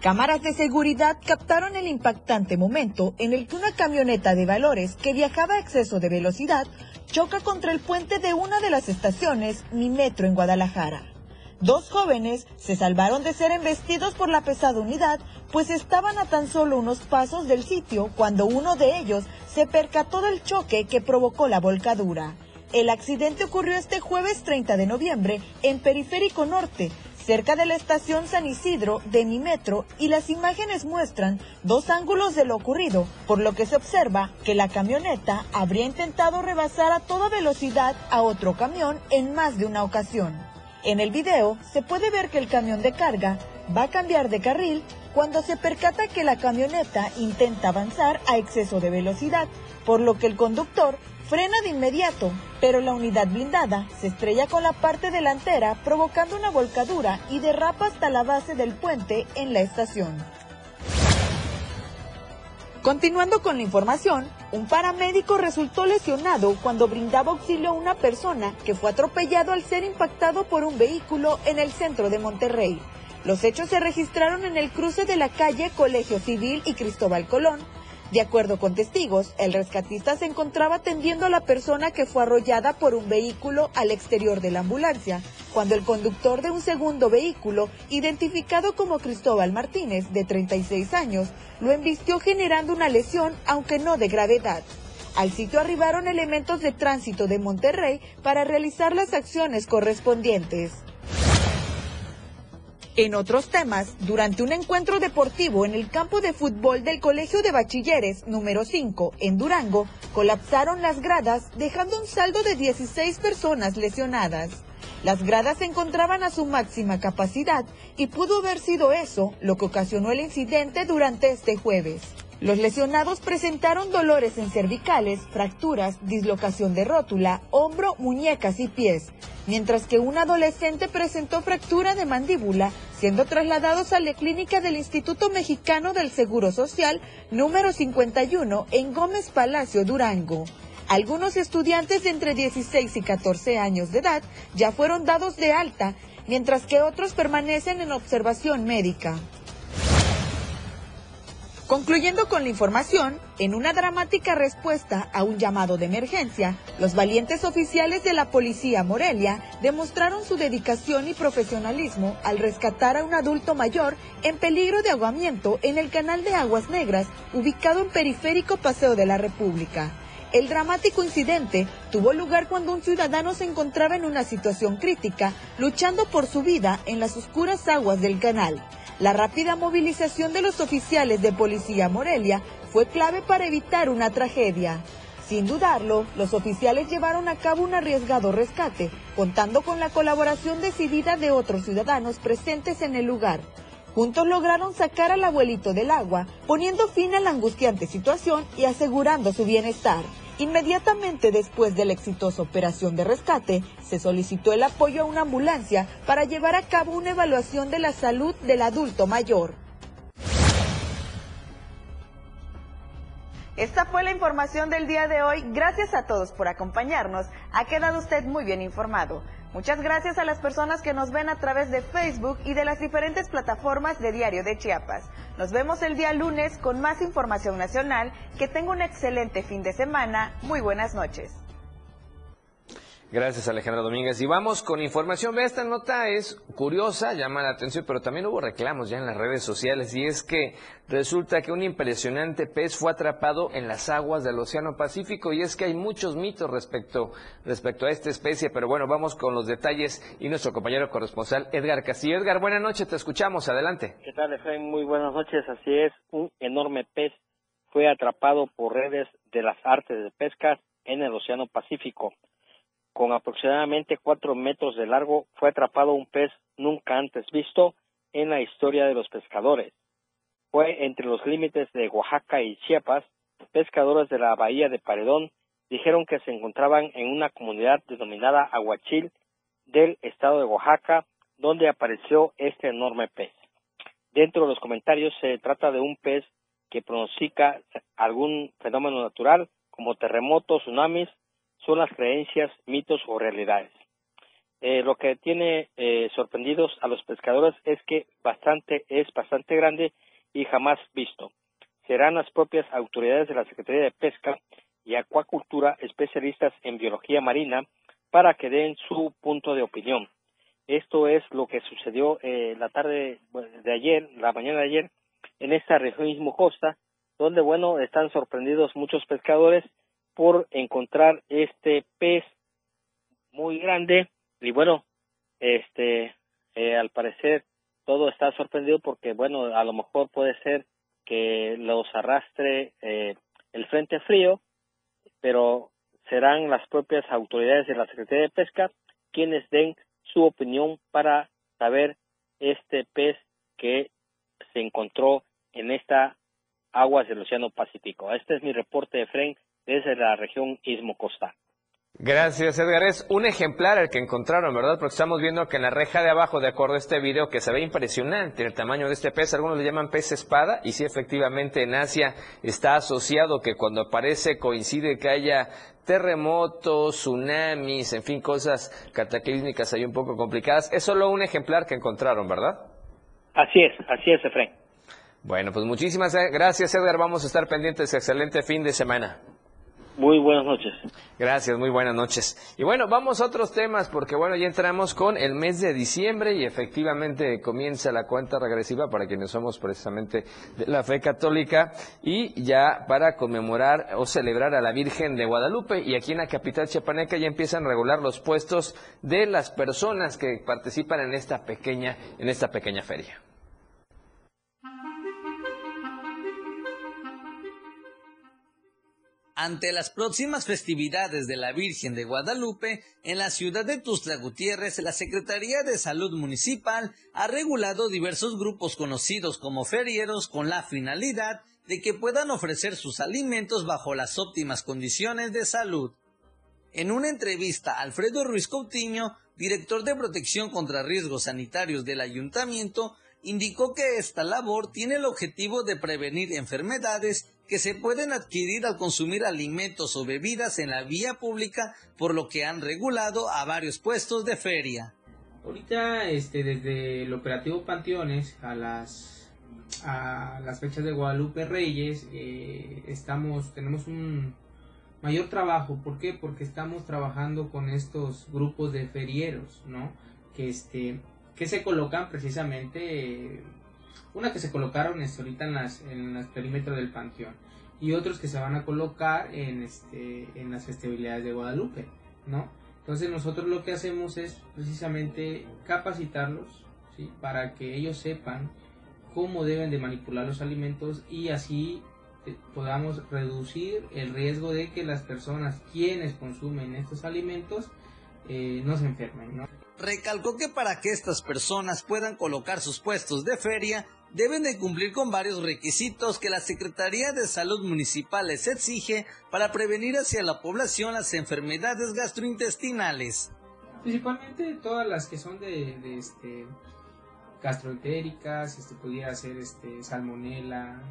Cámaras de seguridad captaron el impactante momento en el que una camioneta de valores que viajaba a exceso de velocidad choca contra el puente de una de las estaciones Mi Metro en Guadalajara. Dos jóvenes se salvaron de ser embestidos por la pesada unidad, pues estaban a tan solo unos pasos del sitio cuando uno de ellos se percató del choque que provocó la volcadura. El accidente ocurrió este jueves 30 de noviembre en Periférico Norte, cerca de la estación San Isidro de mi metro y las imágenes muestran dos ángulos de lo ocurrido, por lo que se observa que la camioneta habría intentado rebasar a toda velocidad a otro camión en más de una ocasión. En el video se puede ver que el camión de carga va a cambiar de carril cuando se percata que la camioneta intenta avanzar a exceso de velocidad, por lo que el conductor frena de inmediato, pero la unidad blindada se estrella con la parte delantera provocando una volcadura y derrapa hasta la base del puente en la estación. Continuando con la información, un paramédico resultó lesionado cuando brindaba auxilio a una persona que fue atropellado al ser impactado por un vehículo en el centro de Monterrey. Los hechos se registraron en el cruce de la calle Colegio Civil y Cristóbal Colón, de acuerdo con testigos, el rescatista se encontraba atendiendo a la persona que fue arrollada por un vehículo al exterior de la ambulancia, cuando el conductor de un segundo vehículo, identificado como Cristóbal Martínez, de 36 años, lo embistió generando una lesión, aunque no de gravedad. Al sitio arribaron elementos de tránsito de Monterrey para realizar las acciones correspondientes. En otros temas, durante un encuentro deportivo en el campo de fútbol del Colegio de Bachilleres número 5 en Durango, colapsaron las gradas dejando un saldo de 16 personas lesionadas. Las gradas se encontraban a su máxima capacidad y pudo haber sido eso lo que ocasionó el incidente durante este jueves. Los lesionados presentaron dolores en cervicales, fracturas, dislocación de rótula, hombro, muñecas y pies, mientras que un adolescente presentó fractura de mandíbula, siendo trasladados a la clínica del Instituto Mexicano del Seguro Social número 51 en Gómez Palacio, Durango. Algunos estudiantes de entre 16 y 14 años de edad ya fueron dados de alta, mientras que otros permanecen en observación médica. Concluyendo con la información, en una dramática respuesta a un llamado de emergencia, los valientes oficiales de la policía Morelia demostraron su dedicación y profesionalismo al rescatar a un adulto mayor en peligro de ahogamiento en el canal de Aguas Negras, ubicado en Periférico Paseo de la República. El dramático incidente tuvo lugar cuando un ciudadano se encontraba en una situación crítica, luchando por su vida en las oscuras aguas del canal. La rápida movilización de los oficiales de policía Morelia fue clave para evitar una tragedia. Sin dudarlo, los oficiales llevaron a cabo un arriesgado rescate, contando con la colaboración decidida de otros ciudadanos presentes en el lugar. Juntos lograron sacar al abuelito del agua, poniendo fin a la angustiante situación y asegurando su bienestar. Inmediatamente después de la exitosa operación de rescate, se solicitó el apoyo a una ambulancia para llevar a cabo una evaluación de la salud del adulto mayor. Esta fue la información del día de hoy. Gracias a todos por acompañarnos. Ha quedado usted muy bien informado. Muchas gracias a las personas que nos ven a través de Facebook y de las diferentes plataformas de Diario de Chiapas. Nos vemos el día lunes con más información nacional. Que tenga un excelente fin de semana. Muy buenas noches. Gracias Alejandra Domínguez. Y vamos con información. Esta nota es curiosa, llama la atención, pero también hubo reclamos ya en las redes sociales y es que resulta que un impresionante pez fue atrapado en las aguas del Océano Pacífico y es que hay muchos mitos respecto, respecto a esta especie, pero bueno, vamos con los detalles y nuestro compañero corresponsal Edgar Castillo. Edgar, buenas noches, te escuchamos, adelante. ¿Qué tal, Efraín? Muy buenas noches, así es, un enorme pez fue atrapado por redes de las artes de pesca en el Océano Pacífico con aproximadamente cuatro metros de largo, fue atrapado un pez nunca antes visto en la historia de los pescadores. Fue entre los límites de Oaxaca y Chiapas, pescadores de la bahía de Paredón dijeron que se encontraban en una comunidad denominada Aguachil del estado de Oaxaca, donde apareció este enorme pez. Dentro de los comentarios se trata de un pez que pronostica algún fenómeno natural como terremotos, tsunamis son las creencias, mitos o realidades. Eh, lo que tiene eh, sorprendidos a los pescadores es que bastante es bastante grande y jamás visto. Serán las propias autoridades de la Secretaría de Pesca y Acuacultura, especialistas en biología marina, para que den su punto de opinión. Esto es lo que sucedió eh, la tarde de ayer, la mañana de ayer, en esta región costa, donde, bueno, están sorprendidos muchos pescadores por encontrar este pez muy grande y bueno, este, eh, al parecer todo está sorprendido porque bueno, a lo mejor puede ser que los arrastre eh, el frente frío, pero serán las propias autoridades de la Secretaría de Pesca quienes den su opinión para saber este pez que se encontró en esta aguas del Océano Pacífico. Este es mi reporte de Fren desde la región Istmo Costa. Gracias, Edgar. Es un ejemplar el que encontraron, ¿verdad? Porque estamos viendo que en la reja de abajo, de acuerdo a este video, que se ve impresionante el tamaño de este pez, algunos le llaman pez espada, y sí, efectivamente, en Asia está asociado que cuando aparece coincide que haya terremotos, tsunamis, en fin, cosas cataclísmicas ahí un poco complicadas. Es solo un ejemplar que encontraron, ¿verdad? Así es, así es, Efraín. Bueno, pues muchísimas gracias, Edgar. Vamos a estar pendientes. Excelente fin de semana. Muy buenas noches. Gracias, muy buenas noches. Y bueno, vamos a otros temas porque bueno, ya entramos con el mes de diciembre y efectivamente comienza la cuenta regresiva para quienes somos precisamente de la fe católica y ya para conmemorar o celebrar a la Virgen de Guadalupe y aquí en la capital chiapaneca ya empiezan a regular los puestos de las personas que participan en esta pequeña en esta pequeña feria. Ante las próximas festividades de la Virgen de Guadalupe, en la ciudad de Tuzla Gutiérrez, la Secretaría de Salud Municipal ha regulado diversos grupos conocidos como ferieros con la finalidad de que puedan ofrecer sus alimentos bajo las óptimas condiciones de salud. En una entrevista, Alfredo Ruiz Coutinho, director de protección contra riesgos sanitarios del ayuntamiento, indicó que esta labor tiene el objetivo de prevenir enfermedades que se pueden adquirir al consumir alimentos o bebidas en la vía pública, por lo que han regulado a varios puestos de feria. Ahorita, este, desde el operativo Panteones a las a las fechas de Guadalupe Reyes, eh, estamos, tenemos un mayor trabajo. ¿Por qué? Porque estamos trabajando con estos grupos de ferieros, ¿no? Que este, que se colocan precisamente una que se colocaron este, ahorita en, las, en el perímetro del panteón y otros que se van a colocar en, este, en las festividades de Guadalupe, ¿no? Entonces nosotros lo que hacemos es precisamente capacitarlos. Para que ellos sepan cómo deben de manipular los alimentos y así podamos reducir el riesgo de que las personas quienes consumen estos alimentos eh, no se enfermen. ¿no? Recalcó que para que estas personas puedan colocar sus puestos de feria, deben de cumplir con varios requisitos que la Secretaría de Salud Municipal les exige para prevenir hacia la población las enfermedades gastrointestinales. Principalmente todas las que son de, de este, gastroentéricas, este, pudiera ser este, salmonela,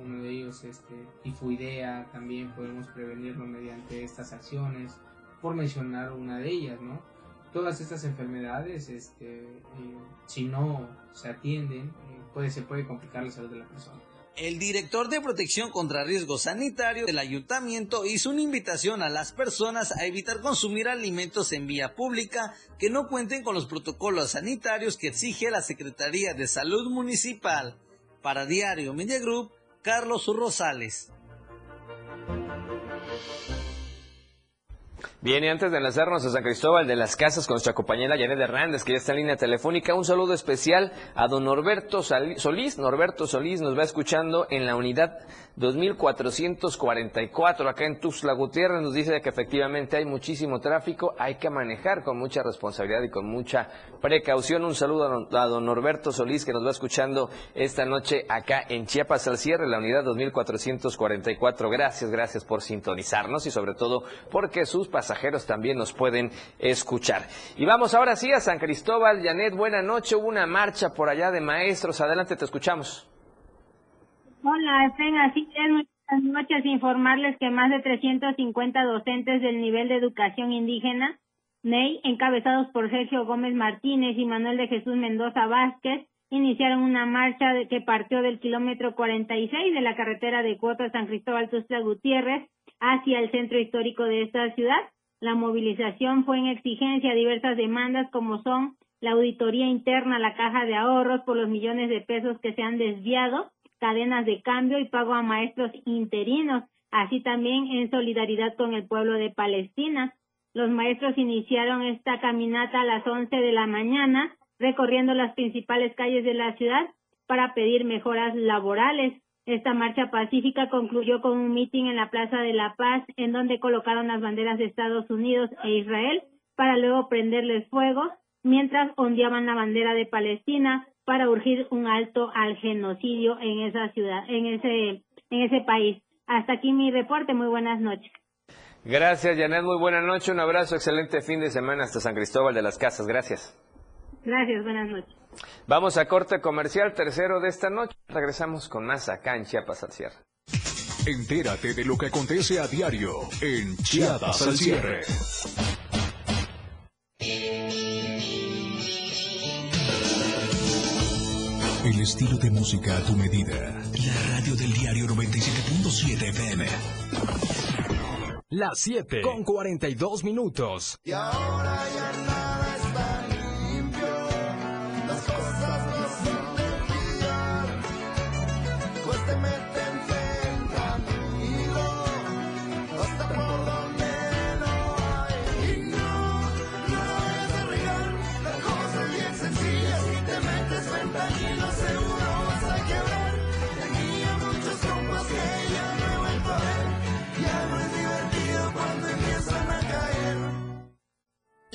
uno de ellos este, tifoidea, también podemos prevenirlo mediante estas acciones, por mencionar una de ellas, ¿no? Todas estas enfermedades, este, eh, si no se atienden, eh, puede, se puede complicar la salud de la persona. El director de protección contra riesgos sanitarios del ayuntamiento hizo una invitación a las personas a evitar consumir alimentos en vía pública que no cuenten con los protocolos sanitarios que exige la Secretaría de Salud Municipal. Para Diario Media Group, Carlos Rosales. Bien, y antes de enlazarnos a San Cristóbal de las Casas con nuestra compañera Janet Hernández, que ya está en línea telefónica, un saludo especial a don Norberto Solís. Norberto Solís nos va escuchando en la unidad 2444 acá en Tuxtla Gutiérrez. Nos dice que efectivamente hay muchísimo tráfico, hay que manejar con mucha responsabilidad y con mucha precaución. Un saludo a don Norberto Solís que nos va escuchando esta noche acá en Chiapas al cierre, la unidad 2444. Gracias, gracias por sintonizarnos y sobre todo porque sus pasajeros también nos pueden escuchar. Y vamos ahora sí a San Cristóbal. Janet, buena noche. Hubo una marcha por allá de maestros. Adelante, te escuchamos. Hola, Efren, así es, buenas noches. Informarles que más de 350 docentes del nivel de educación indígena, NEI, encabezados por Sergio Gómez Martínez y Manuel de Jesús Mendoza Vázquez, iniciaron una marcha que partió del kilómetro 46 de la carretera de Cuota San Cristóbal Tuxtla Gutiérrez hacia el centro histórico de esta ciudad. La movilización fue en exigencia a diversas demandas como son la auditoría interna la caja de ahorros por los millones de pesos que se han desviado, cadenas de cambio y pago a maestros interinos, así también en solidaridad con el pueblo de Palestina. Los maestros iniciaron esta caminata a las 11 de la mañana, recorriendo las principales calles de la ciudad para pedir mejoras laborales. Esta marcha pacífica concluyó con un mitin en la Plaza de la Paz, en donde colocaron las banderas de Estados Unidos e Israel para luego prenderles fuego, mientras ondeaban la bandera de Palestina para urgir un alto al genocidio en esa ciudad, en ese, en ese país. Hasta aquí mi reporte. Muy buenas noches. Gracias, Janet. Muy buena noche. Un abrazo. Excelente fin de semana hasta San Cristóbal de las Casas. Gracias. Gracias. Buenas noches. Vamos a corte comercial tercero de esta noche. Regresamos con más acá en Chiapas al cierre. Entérate de lo que acontece a diario en Chiapas al cierre. El estilo de música a tu medida. La radio del diario 97.7 FM. Las 7 con 42 minutos. Y ahora ya nada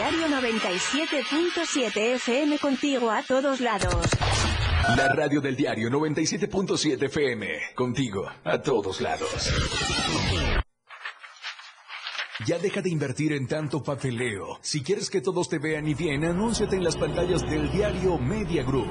97.7 FM contigo a todos lados. La radio del diario 97.7 FM. Contigo, a todos lados. Ya deja de invertir en tanto papeleo. Si quieres que todos te vean y bien, anúnciate en las pantallas del diario Media Group.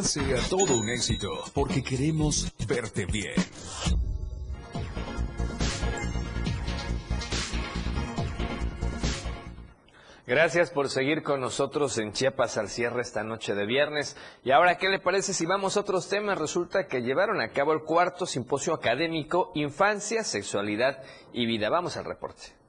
sea todo un éxito, porque queremos verte bien. Gracias por seguir con nosotros en Chiapas al cierre esta noche de viernes. Y ahora, ¿qué le parece si vamos a otros temas? Resulta que llevaron a cabo el cuarto simposio académico Infancia, Sexualidad y Vida. Vamos al reporte.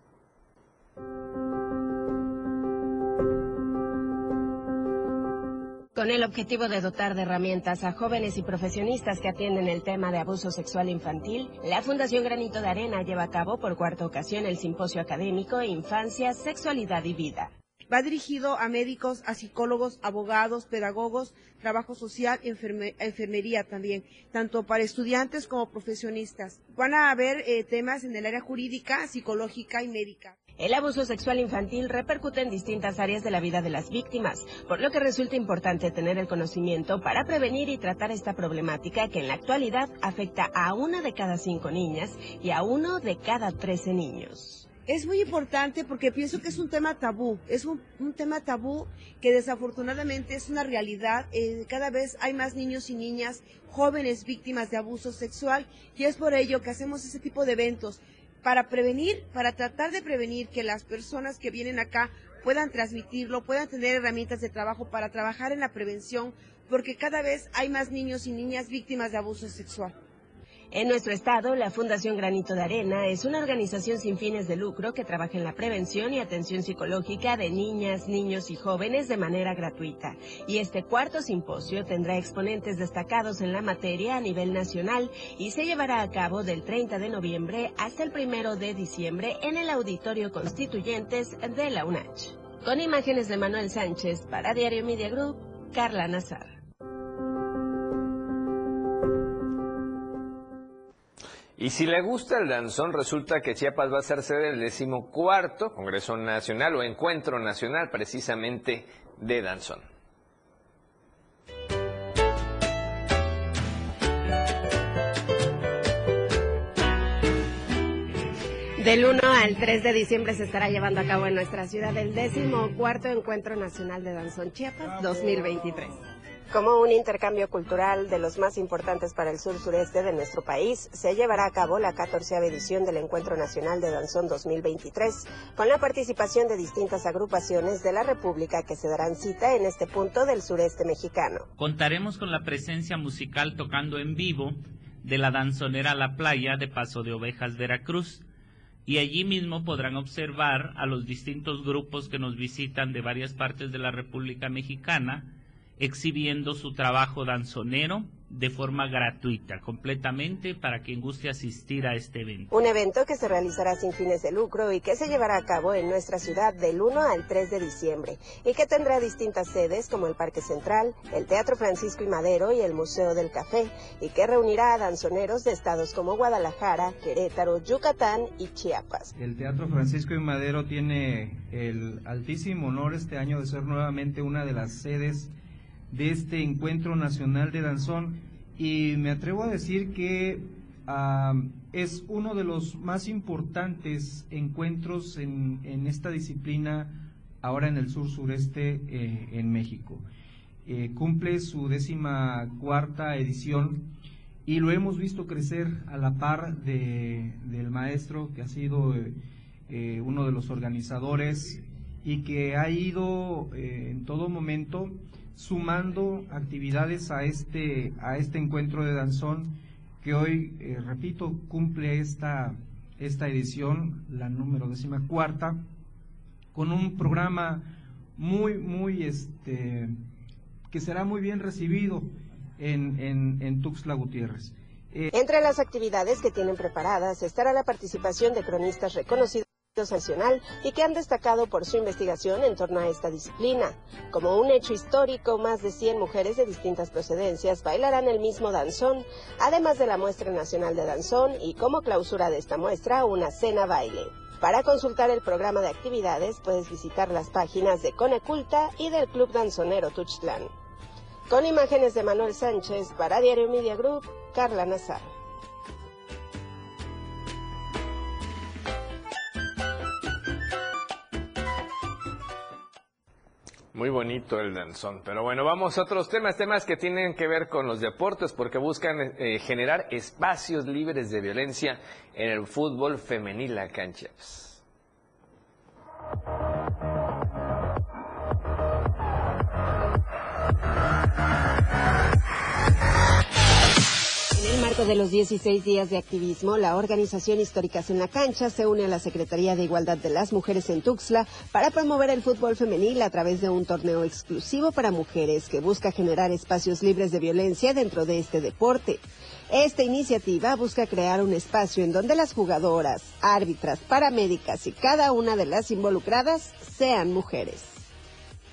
Con el objetivo de dotar de herramientas a jóvenes y profesionistas que atienden el tema de abuso sexual infantil, la Fundación Granito de Arena lleva a cabo por cuarta ocasión el simposio académico Infancia, Sexualidad y Vida. Va dirigido a médicos, a psicólogos, abogados, pedagogos, trabajo social enferme- enfermería también, tanto para estudiantes como profesionistas. Van a haber eh, temas en el área jurídica, psicológica y médica. El abuso sexual infantil repercute en distintas áreas de la vida de las víctimas, por lo que resulta importante tener el conocimiento para prevenir y tratar esta problemática que en la actualidad afecta a una de cada cinco niñas y a uno de cada trece niños. Es muy importante porque pienso que es un tema tabú, es un, tema tabú que desafortunadamente es una realidad. Eh, cada vez hay más niños y niñas jóvenes víctimas de abuso sexual y es por ello que hacemos ese tipo de eventos para prevenir, para tratar de prevenir que las personas que vienen acá puedan transmitirlo, puedan tener herramientas de trabajo para trabajar en la prevención, porque cada vez hay más niños y niñas víctimas de abuso sexual. En nuestro estado, la Fundación Granito de Arena es una organización sin fines de lucro que trabaja en la prevención y atención psicológica de niñas, niños y jóvenes de manera gratuita. Y este cuarto simposio tendrá exponentes destacados en la materia a nivel nacional y se llevará a cabo del 30 de noviembre hasta el 1 de diciembre en el Auditorio Constituyentes de la UNACH. Con imágenes de Manuel Sánchez para Diario Media Group, Carla Nazar. Y si le gusta el danzón, resulta que Chiapas va a ser sede del decimocuarto Congreso Nacional o Encuentro Nacional precisamente de danzón. Del 1 al 3 de diciembre se estará llevando a cabo en nuestra ciudad el décimo cuarto Encuentro Nacional de Danzón Chiapas 2023. Como un intercambio cultural de los más importantes para el sur-sureste de nuestro país, se llevará a cabo la 14 edición del Encuentro Nacional de Danzón 2023, con la participación de distintas agrupaciones de la República que se darán cita en este punto del sureste mexicano. Contaremos con la presencia musical tocando en vivo de la danzonera La Playa de Paso de Ovejas, Veracruz. Y allí mismo podrán observar a los distintos grupos que nos visitan de varias partes de la República Mexicana exhibiendo su trabajo danzonero de forma gratuita, completamente para quien guste asistir a este evento. Un evento que se realizará sin fines de lucro y que se llevará a cabo en nuestra ciudad del 1 al 3 de diciembre y que tendrá distintas sedes como el Parque Central, el Teatro Francisco y Madero y el Museo del Café y que reunirá a danzoneros de estados como Guadalajara, Querétaro, Yucatán y Chiapas. El Teatro Francisco y Madero tiene el altísimo honor este año de ser nuevamente una de las sedes de este encuentro nacional de danzón y me atrevo a decir que es uno de los más importantes encuentros en, en esta disciplina ahora en el sur sureste eh, en México. Eh, cumple su décima cuarta edición y lo hemos visto crecer a la par de, del maestro que ha sido eh, uno de los organizadores y que ha ido en todo momento sumando actividades a este, a este encuentro de danzón que hoy, repito, cumple esta, esta edición, la número décima cuarta, con un programa muy, muy, este, que será muy bien recibido en, en, en Tuxtla Gutiérrez. Eh, Entre las actividades que tienen preparadas estará la participación de cronistas reconocidos nacional y que han destacado por su investigación en torno a esta disciplina. Como un hecho histórico, más de 100 mujeres de distintas procedencias bailarán el mismo danzón, además de la muestra nacional de danzón y como clausura de esta muestra una cena baile. Para consultar el programa de actividades puedes visitar las páginas de Coneculta y del Club Danzonero Tuxtlan. Con imágenes de Manuel Sánchez para Diario Media Group, Carla Nazar. Muy bonito el danzón, pero bueno, vamos a otros temas, temas que tienen que ver con los deportes, porque buscan eh, generar espacios libres de violencia en el fútbol femenil a canchas. Marco de los 16 días de activismo, la organización Históricas en la Cancha se une a la Secretaría de Igualdad de las Mujeres en Tuxtla para promover el fútbol femenil a través de un torneo exclusivo para mujeres que busca generar espacios libres de violencia dentro de este deporte. Esta iniciativa busca crear un espacio en donde las jugadoras, árbitras, paramédicas y cada una de las involucradas sean mujeres.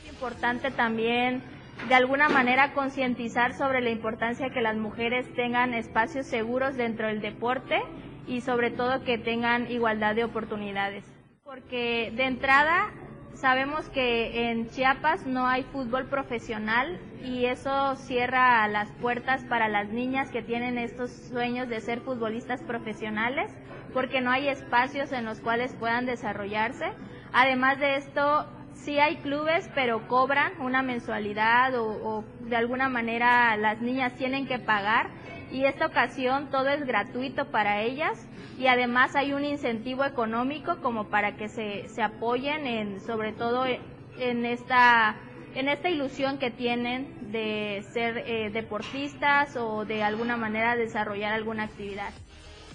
Es importante también de alguna manera concientizar sobre la importancia que las mujeres tengan espacios seguros dentro del deporte y sobre todo que tengan igualdad de oportunidades. Porque de entrada sabemos que en Chiapas no hay fútbol profesional y eso cierra las puertas para las niñas que tienen estos sueños de ser futbolistas profesionales porque no hay espacios en los cuales puedan desarrollarse. Además de esto, sí hay clubes, pero cobran una mensualidad o, o, de alguna manera las niñas tienen que pagar y esta ocasión todo es gratuito para ellas y además hay un incentivo económico como para que se, se apoyen en sobre todo en esta en esta ilusión que tienen de ser eh, deportistas o de alguna manera desarrollar alguna actividad.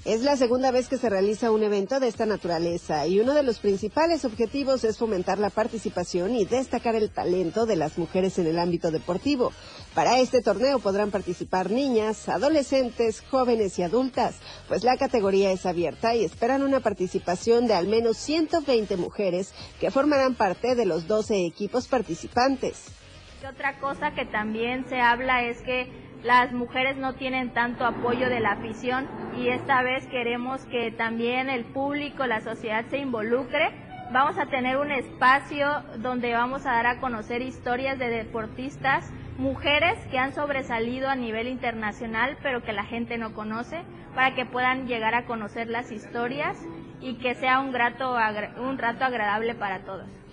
Es la segunda vez que se realiza un evento de esta naturaleza y uno de los principales objetivos es fomentar la participación y destacar el talento de las mujeres en el ámbito deportivo. Para este torneo podrán participar niñas, adolescentes, jóvenes y adultas, pues la categoría es abierta y esperan una participación de al menos 120 mujeres que formarán parte de los 12 equipos participantes. Otra cosa que también se habla es que las mujeres no tienen tanto apoyo de la afición y esta vez queremos que también el público, la sociedad se involucre. Vamos a tener un espacio donde vamos a dar a conocer historias de deportistas, mujeres que han sobresalido a nivel internacional pero que la gente no conoce, para que puedan llegar a conocer las historias y que sea un, grato, un rato agradable para todos.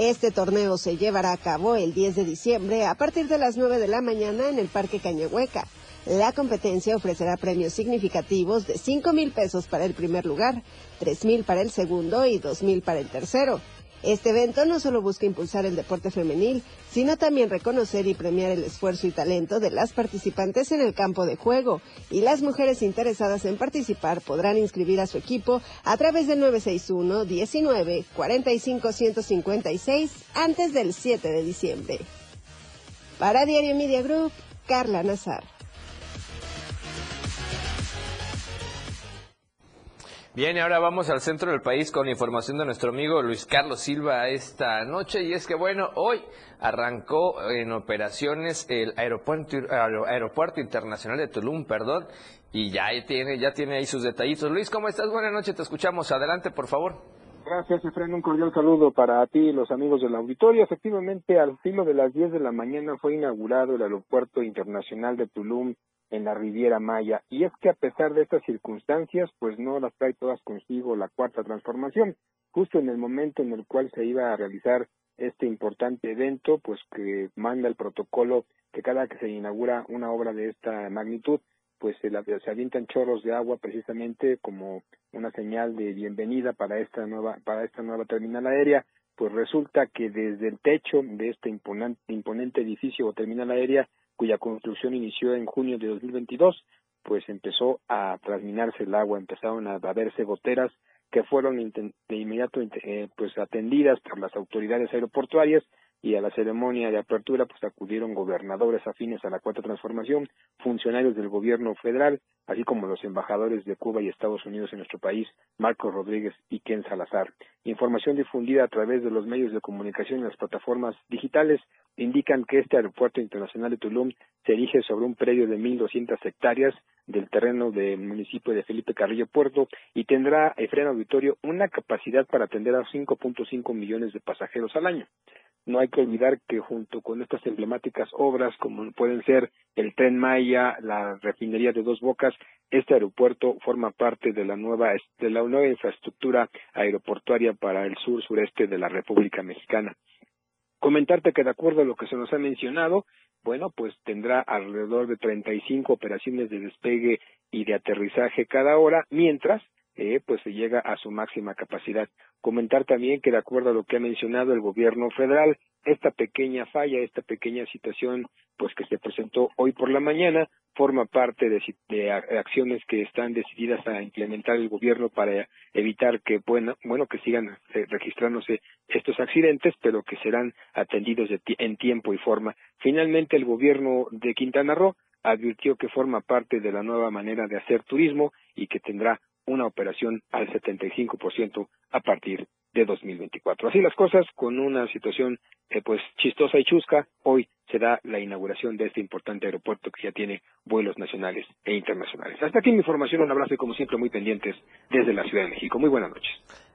Este torneo se llevará a cabo el 10 de diciembre a partir de las 9 de la mañana en el Parque Cañahueca. La competencia ofrecerá premios significativos de 5 mil pesos para el primer lugar, 3 mil para el segundo y 2 mil para el tercero. Este evento no solo busca impulsar el deporte femenil, sino también reconocer y premiar el esfuerzo y talento de las participantes en el campo de juego. Y las mujeres interesadas en participar podrán inscribir a su equipo a través del 961 19 45 156 antes del 7 de diciembre. Para Diario Media Group, Carla Nazar. Bien, ahora vamos al centro del país con información de nuestro amigo Luis Carlos Silva esta noche. Y es que, bueno, hoy arrancó en operaciones el aeropuerto, aeropuerto internacional de Tulum, perdón, y ya tiene, ya tiene ahí sus detallitos. Luis, ¿cómo estás? Buenas noches, te escuchamos. Adelante, por favor. Gracias, Efraín. Un cordial saludo para ti y los amigos del auditorio. Efectivamente, al filo de las 10 de la mañana fue inaugurado el Aeropuerto Internacional de Tulum en la Riviera Maya. Y es que a pesar de estas circunstancias, pues no las trae todas consigo la cuarta transformación. Justo en el momento en el cual se iba a realizar este importante evento, pues que manda el protocolo que cada que se inaugura una obra de esta magnitud, pues se, la, se avientan chorros de agua precisamente como una señal de bienvenida para esta nueva para esta nueva terminal aérea pues resulta que desde el techo de este imponente, imponente edificio o terminal aérea cuya construcción inició en junio de 2022 pues empezó a transminarse el agua empezaron a, a verse goteras que fueron de inmediato eh, pues atendidas por las autoridades aeroportuarias y a la ceremonia de apertura pues acudieron gobernadores afines a la cuarta transformación, funcionarios del gobierno federal, así como los embajadores de Cuba y Estados Unidos en nuestro país, Marcos Rodríguez y Ken Salazar. Información difundida a través de los medios de comunicación y las plataformas digitales indican que este aeropuerto internacional de Tulum se erige sobre un predio de 1.200 hectáreas del terreno del municipio de Felipe Carrillo Puerto y tendrá, Efren Auditorio, una capacidad para atender a 5.5 millones de pasajeros al año. No hay que olvidar que junto con estas emblemáticas obras, como pueden ser el Tren Maya, la refinería de Dos Bocas, este aeropuerto forma parte de la nueva de la nueva infraestructura aeroportuaria para el sur sureste de la República Mexicana. Comentarte que de acuerdo a lo que se nos ha mencionado, bueno, pues tendrá alrededor de 35 operaciones de despegue y de aterrizaje cada hora, mientras eh, pues se llega a su máxima capacidad. Comentar también que de acuerdo a lo que ha mencionado el gobierno federal, esta pequeña falla, esta pequeña situación, pues que se presentó hoy por la mañana, forma parte de, de acciones que están decididas a implementar el gobierno para evitar que, bueno, bueno que sigan eh, registrándose estos accidentes, pero que serán atendidos de en tiempo y forma. Finalmente, el gobierno de Quintana Roo advirtió que forma parte de la nueva manera de hacer turismo y que tendrá una operación al 75% a partir de 2024. Así las cosas, con una situación eh, pues chistosa y chusca, hoy será la inauguración de este importante aeropuerto que ya tiene vuelos nacionales e internacionales. Hasta aquí mi información, un abrazo y como siempre muy pendientes desde la Ciudad de México. Muy buenas noches.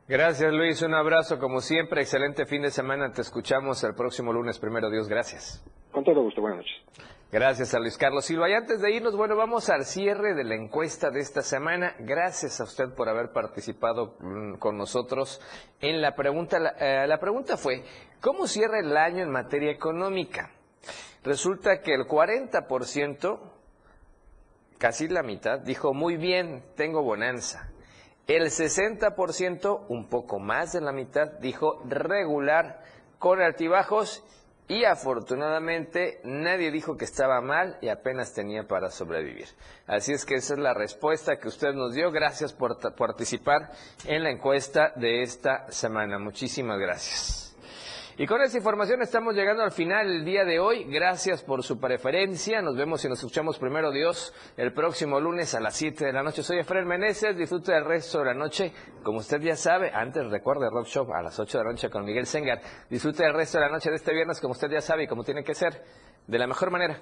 Gracias Luis, un abrazo como siempre, excelente fin de semana, te escuchamos el próximo lunes, primero Dios, gracias. Con todo gusto, buenas noches. Gracias a Luis Carlos Silva. Y antes de irnos, bueno, vamos al cierre de la encuesta de esta semana. Gracias a usted por haber participado mm, con nosotros en la pregunta. La, eh, la pregunta fue, ¿cómo cierra el año en materia económica? Resulta que el 40%, casi la mitad, dijo, muy bien, tengo bonanza. El 60%, un poco más de la mitad, dijo regular, con altibajos y afortunadamente nadie dijo que estaba mal y apenas tenía para sobrevivir. Así es que esa es la respuesta que usted nos dio. Gracias por participar en la encuesta de esta semana. Muchísimas gracias. Y con esta información estamos llegando al final del día de hoy. Gracias por su preferencia. Nos vemos y nos escuchamos primero Dios el próximo lunes a las 7 de la noche. Soy Efraín Meneses. Disfrute del resto de la noche. Como usted ya sabe, antes recuerde Rock Shop a las 8 de la noche con Miguel Sengar. Disfrute del resto de la noche de este viernes como usted ya sabe y como tiene que ser, de la mejor manera.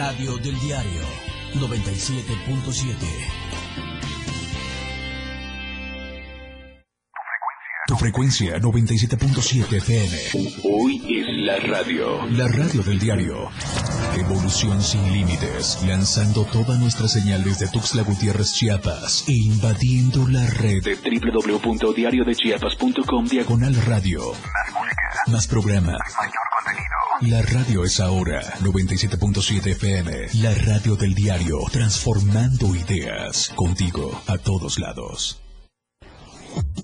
Radio del diario 97.7. Tu frecuencia 97.7 FM. Hoy es la radio. La radio del diario. Evolución sin límites. Lanzando toda nuestra señal desde Tuxtla Gutiérrez, Chiapas. E invadiendo la red de www.diariodechiapas.com diagonal radio. Más música. Más programa. Mayor. La radio es ahora 97.7 FM. La radio del diario. Transformando ideas. Contigo a todos lados.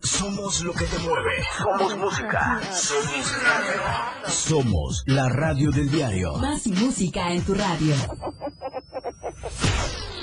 Somos lo que te mueve. Somos música. Somos radio. Somos la radio del diario. Más música en tu radio.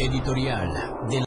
Editorial de